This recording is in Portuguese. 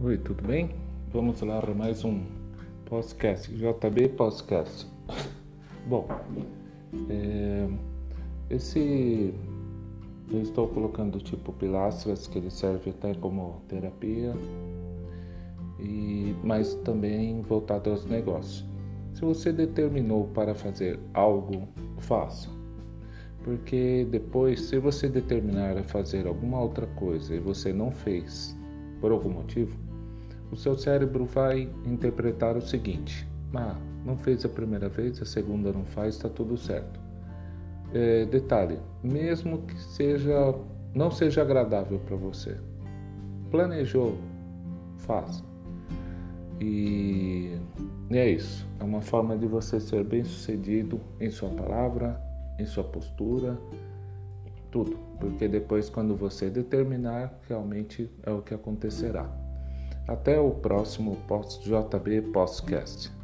Oi, tudo bem? Vamos lá para mais um podcast, JB Podcast. Bom, é, esse eu estou colocando tipo pilastras que ele serve até como terapia e mas também voltado aos negócios. Se você determinou para fazer algo, faça. Porque depois, se você determinar a fazer alguma outra coisa e você não fez por algum motivo, o seu cérebro vai interpretar o seguinte: ah, não fez a primeira vez, a segunda não faz, está tudo certo. É, detalhe, mesmo que seja não seja agradável para você, planejou, faça. E, e é isso. É uma forma de você ser bem sucedido em sua palavra, em sua postura, tudo. Porque depois, quando você determinar, realmente é o que acontecerá. Até o próximo JB Podcast.